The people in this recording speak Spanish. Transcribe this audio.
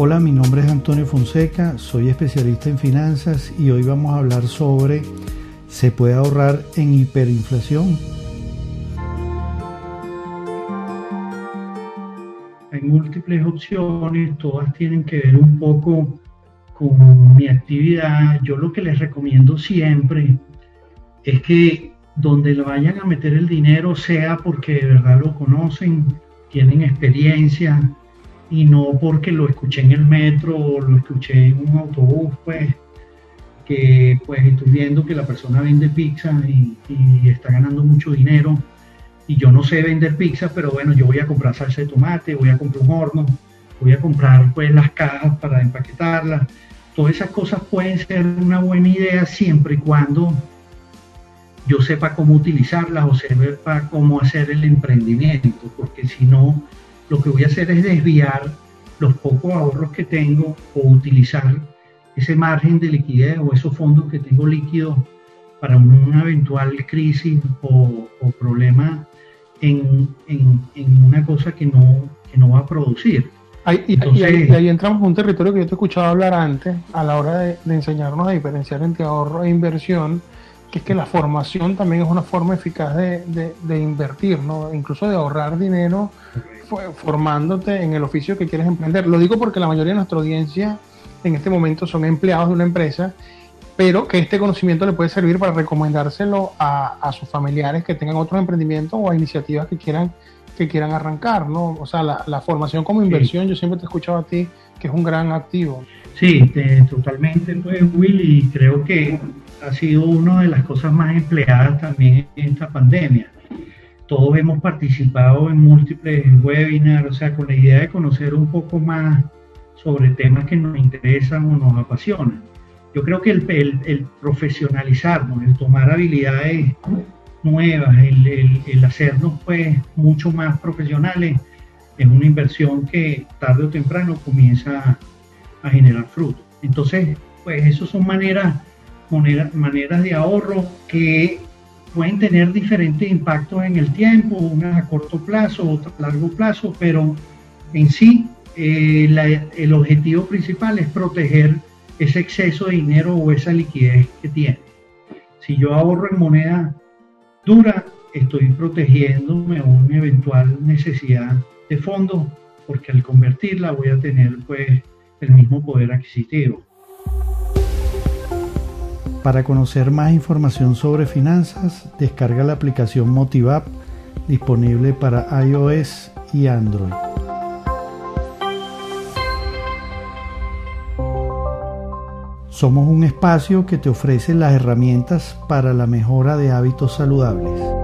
Hola, mi nombre es Antonio Fonseca, soy especialista en finanzas y hoy vamos a hablar sobre ¿se puede ahorrar en hiperinflación? Hay múltiples opciones, todas tienen que ver un poco con mi actividad. Yo lo que les recomiendo siempre es que donde le vayan a meter el dinero sea porque de verdad lo conocen, tienen experiencia, y no porque lo escuché en el metro o lo escuché en un autobús, pues, que pues estoy viendo que la persona vende pizza y, está ganando mucho dinero y yo no sé vender pizza, pero bueno, yo voy a comprar salsa de tomate, voy a comprar un horno, voy a comprar pues las cajas para empaquetarlas. Todas esas cosas pueden ser una buena idea siempre y cuando yo sepa cómo utilizarlas o sepa cómo hacer el emprendimiento, porque si no, lo que voy a hacer es desviar los pocos ahorros que tengo o utilizar ese margen de liquidez o esos fondos que tengo líquidos para una eventual crisis o, problema en, una cosa que no, no va a producir. y, ahí, entramos en un territorio que yo te he escuchado hablar antes, a la hora de, de enseñarnos a diferenciar entre ahorro e inversión, que es que la formación también es una forma eficaz de, de, invertir, ¿no? incluso de ahorrar dinero formándote en el oficio que quieres emprender. Lo digo porque la mayoría de nuestra audiencia en este momento son empleados de una empresa, pero que este conocimiento le puede servir para recomendárselo a, a sus familiares que tengan otros emprendimientos o a iniciativas que quieran, que quieran arrancar. ¿no? O sea, la, la formación como inversión, yo siempre te he escuchado a ti que es un gran activo. Sí, totalmente, pues Willy, creo que ha sido una de las cosas más empleadas también en esta pandemia. Todos hemos participado en múltiples webinars, o sea, con la idea de conocer un poco más sobre temas que nos interesan o nos apasionan. Yo creo que el, el, profesionalizarnos, el tomar habilidades nuevas, el, el, hacernos pues mucho más profesionales, es una inversión que tarde o temprano comienza a generar frutos. Entonces, pues eso son maneras maneras de ahorro que pueden tener diferentes impactos en el tiempo, unas a corto plazo, otras a largo plazo, pero en sí eh, el objetivo principal es proteger ese exceso de dinero o esa liquidez que tiene. Si yo ahorro en moneda dura, estoy protegiéndome una eventual necesidad de fondos, porque al convertirla voy a tener pues el mismo poder adquisitivo. Para conocer más información sobre finanzas, descarga la aplicación MotivApp disponible para iOS y Android. Somos un espacio que te ofrece las herramientas para la mejora de hábitos saludables.